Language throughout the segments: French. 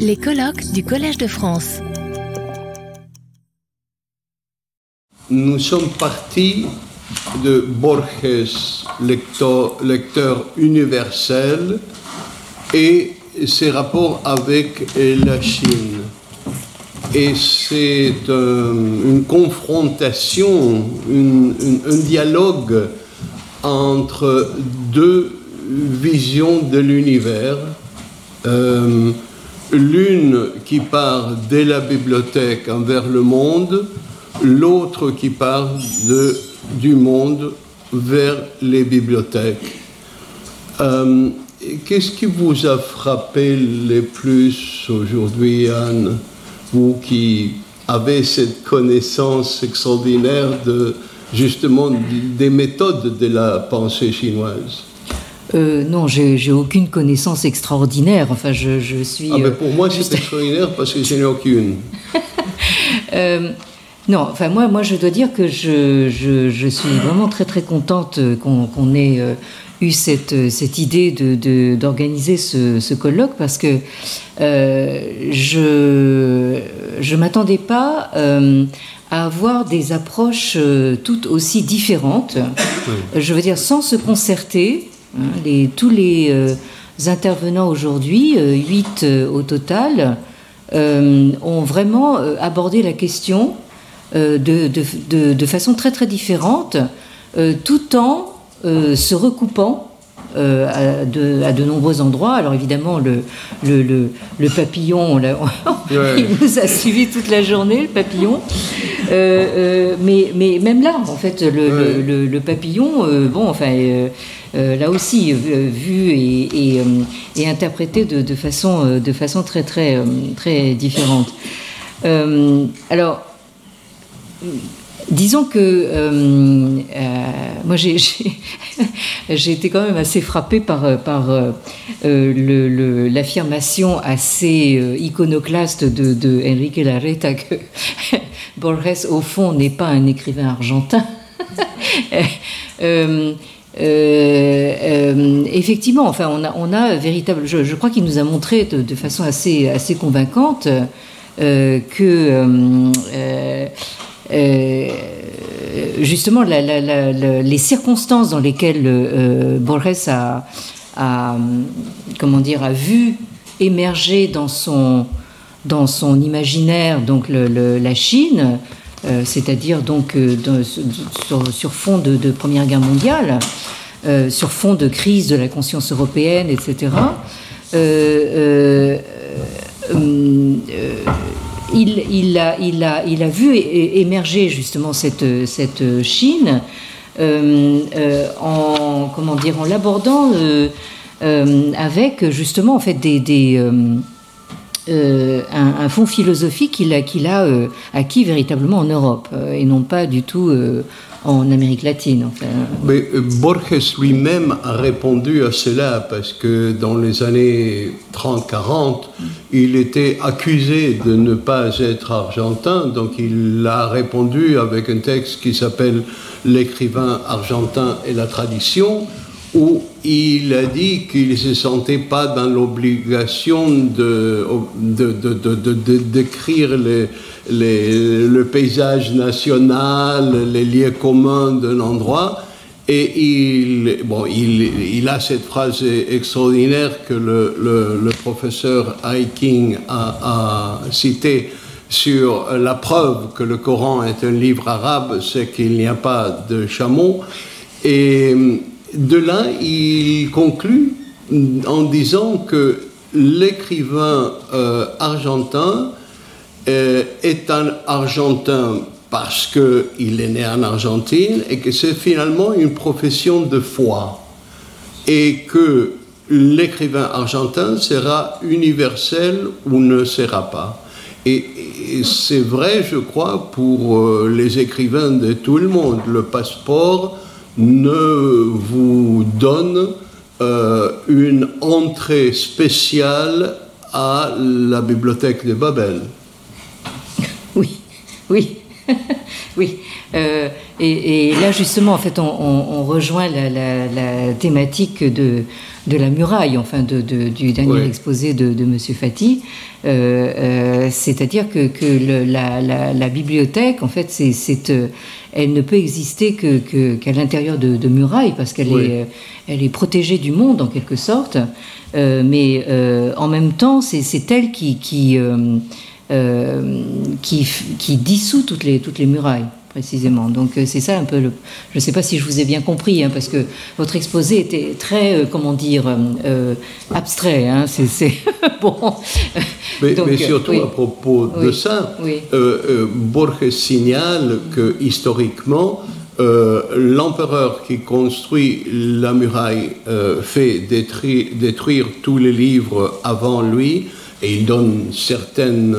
Les colloques du Collège de France. Nous sommes partis de Borges, lecteur, universel, et ses rapports avec la Chine. Et c'est une confrontation, un dialogue entre deux visions de l'univers. Euh, l'une qui part de la bibliothèque envers le monde, l'autre qui part du monde vers les bibliothèques. Euh, qu'est-ce qui vous a frappé le plus aujourd'hui, Anne, vous qui avez cette connaissance extraordinaire de justement des méthodes de la pensée chinoise? Euh, non, j'ai aucune connaissance extraordinaire. Enfin, je, je suis. Ah, mais pour moi, c'est extraordinaire parce que je n'ai aucune. euh, non, enfin moi, moi, je dois dire que je, je, je suis vraiment très très contente qu'on ait euh, eu cette, cette idée d'organiser de, ce, ce, colloque parce que euh, je je m'attendais pas euh, à avoir des approches toutes aussi différentes. Je veux dire, sans se concerter, Hein, les, tous les euh, intervenants aujourd'hui, euh, huit euh, au total, ont vraiment abordé la question de, de, de, façon très très différente, tout en se recoupant à, de, à, de, nombreux endroits. Alors évidemment, le, le, le, le papillon, il nous a suivi toute la journée, le papillon. mais, mais même là, en fait, le, papillon, bon, enfin euh, là aussi euh, vu et, et, euh, interprété de, façon, de façon très, différente. alors, Disons que moi j'ai été quand même assez frappée par, par l'affirmation assez iconoclaste de, de Enrique Larreta que Borges au fond n'est pas un écrivain argentin. Euh, euh, effectivement, enfin, on a, véritable. Je, crois qu'il nous a montré de, façon assez, assez convaincante euh, que justement les circonstances dans lesquelles Borges a, comment dire, a vu émerger dans son, dans son imaginaire donc la Chine euh, c'est-à-dire donc euh, sur, fond de, Première Guerre mondiale, euh, sur fond de crise de la conscience européenne, etc. Il, a, il, a, vu émerger justement cette, Chine en comment dire en l'abordant avec justement en fait des euh, un, fond philosophique qu'il a, qu'il a euh, acquis véritablement en Europe euh, et non pas du tout en Amérique latine. Mais Borges lui-même a répondu à cela parce que dans les années 30-40, il était accusé de ne pas être argentin, donc il a répondu avec un texte qui s'appelle L'écrivain argentin et la tradition où il a dit qu'il ne se sentait pas dans l'obligation de, d'écrire de, le paysage national, les lieux communs d'un endroit. Et il, bon, il, il, a cette phrase extraordinaire que le, le, professeur Hiking a, a citée sur la preuve que le Coran est un livre arabe, c'est qu'il n'y a pas de chameau. Et de là, il conclut en disant que l'écrivain euh, argentin euh, est un argentin parce qu'il est né en Argentine et que c'est finalement une profession de foi et que l'écrivain argentin sera universel ou ne sera pas. Et, c'est vrai, je crois, pour euh, les écrivains de tout le monde. Le passeport ne vous donne euh, une entrée spéciale à la bibliothèque de Babel. Oui, oui, oui. Euh, et, là, justement, en fait, on, rejoint la, thématique de, de la muraille, enfin de, du dernier exposé de, de M. Fati. C'est-à-dire que, que la, la, bibliothèque, en fait, c'est, elle ne peut exister que, qu'à l'intérieur de, murailles parce qu'elle est, elle est protégée du monde en quelque sorte. mais en même temps, c'est, elle qui, qui, qui, qui dissout toutes les, toutes les murailles précisément. Donc euh, c'est ça un peu le... Je ne sais pas si je vous ai bien compris, hein, parce que votre exposé était très, euh, comment dire, euh, abstrait. Hein, c'est bon. Mais, surtout à propos de ça, Borges signale que historiquement, l'empereur qui construit la muraille fait détruire, détruire, tous les livres avant lui et il donne certaines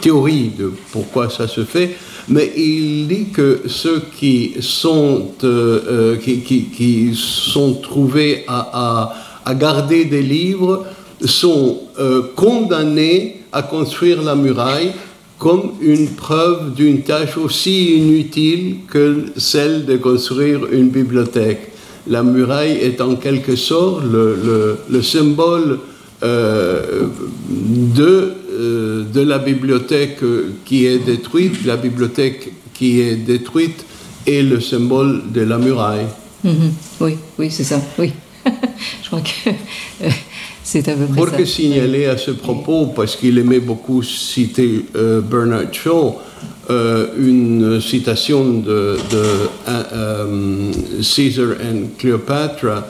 théories de pourquoi ça se fait, mais il dit que ceux qui sont, euh, euh, qui, sont trouvés à, garder des livres sont euh, condamnés à construire la muraille comme une preuve d'une tâche aussi inutile que celle de construire une bibliothèque. La muraille est en quelque sorte le, le symbole de euh, de la bibliothèque qui est détruite, la bibliothèque qui est détruite est le symbole de la muraille. Mhm. Oui, oui, c'est ça, oui. Je crois que euh, c'est à peu près Pour que signaler à ce propos, parce qu'il aimait beaucoup citer euh, Bernard Shaw, une citation de, de Caesar and Cleopatra,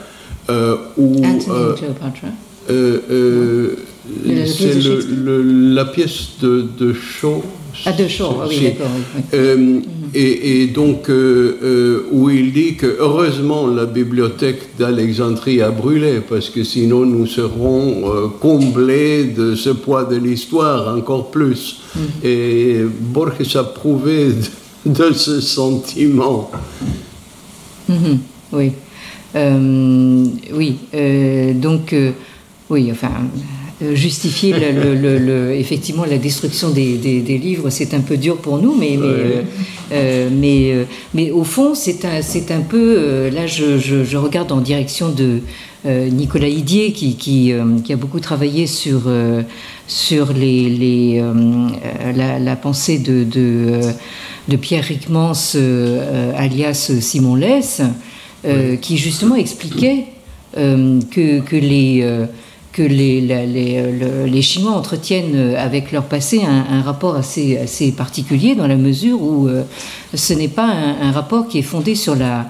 où... Anthony Cleopatra. C'est la pièce de, de. Ah, de Shaw, ah oui, d'accord. Euh, et, donc, euh, euh, où il dit que heureusement la bibliothèque d'Alexandrie a brûlé, parce que sinon nous serons comblés de ce poids de l'histoire encore plus. Mhm. Et Borges a prouvé de, ce sentiment. Mhm, oui. oui, donc, oui, enfin justifier le, effectivement la destruction des, des, livres, c'est un peu dur pour nous, mais, mais, euh, euh, mais, mais, au fond, c'est un, c'est un peu. là, je, je, regarde en direction de Nicolas Idier, qui, qui, qui, a beaucoup travaillé sur, sur les, les la, la, pensée de, de, de Pierre Rickmans, alias Simon Less, qui justement expliquait que, que les que les, les, les, Chinois entretiennent euh, avec leur passé un, rapport assez, assez, particulier dans la mesure où euh, ce n'est pas un, rapport qui est fondé sur la,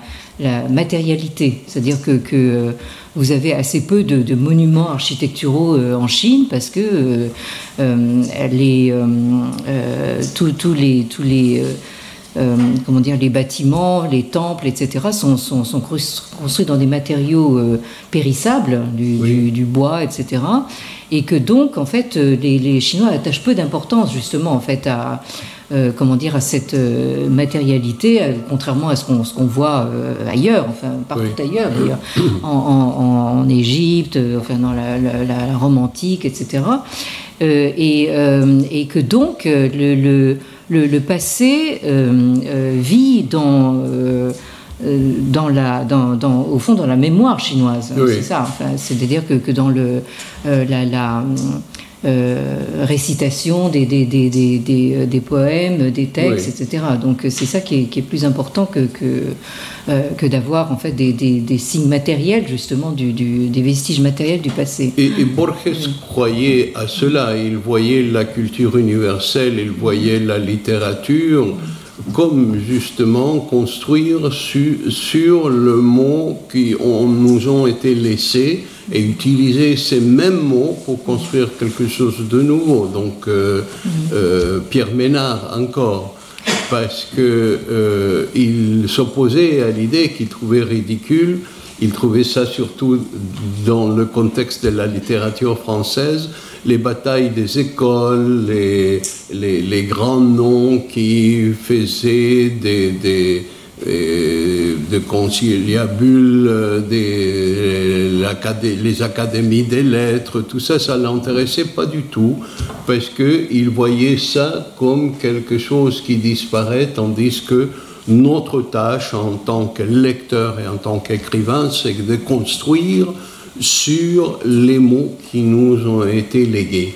matérialité. C'est-à-dire que, que, euh, vous avez assez peu de, monuments architecturaux en Chine parce que les, tous les, tous les euh, comment dire, les bâtiments, les temples, etc., sont, sont, sont construits dans des matériaux euh, périssables, du, du, bois, etc. Et que donc, en fait, euh, les, les Chinois attachent peu d'importance, justement, en fait, à, comment dire, à cette matérialité, contrairement à ce qu'on voit ailleurs, enfin, partout ailleurs, d'ailleurs, en, en, Égypte, enfin, dans la, la, Rome antique, etc. Et, et, que donc, le, le le, passé euh, euh, vit dans, euh, dans la, dans, dans, au fond dans la mémoire chinoise. C'est ça. C'est-à-dire que, que, dans le, la, la récitation des, des, des, des, des poèmes, des textes, etc. Donc c'est ça qui est, qui est, plus important que, que, que d'avoir en fait des, signes matériels justement du, du, des vestiges matériels du passé. Et, Borges croyait à cela. Il voyait la culture universelle, il voyait la littérature comme justement construire sur le mot qui nous ont été laissés et utiliser ces mêmes mots pour construire quelque chose de nouveau. Donc euh, euh, Pierre Ménard encore, parce qu'il euh, s'opposait à l'idée qu'il trouvait ridicule. Il trouvait ça surtout dans le contexte de la littérature française, les batailles des écoles, les, les, grands noms qui faisaient des, des de conciliabules, des, les académies des lettres, tout ça, ça l'intéressait pas du tout, parce qu'il voyait ça comme quelque chose qui disparaît, tandis que notre tâche en tant que lecteur et en tant qu'écrivain, c'est de construire sur les mots qui nous ont été légués.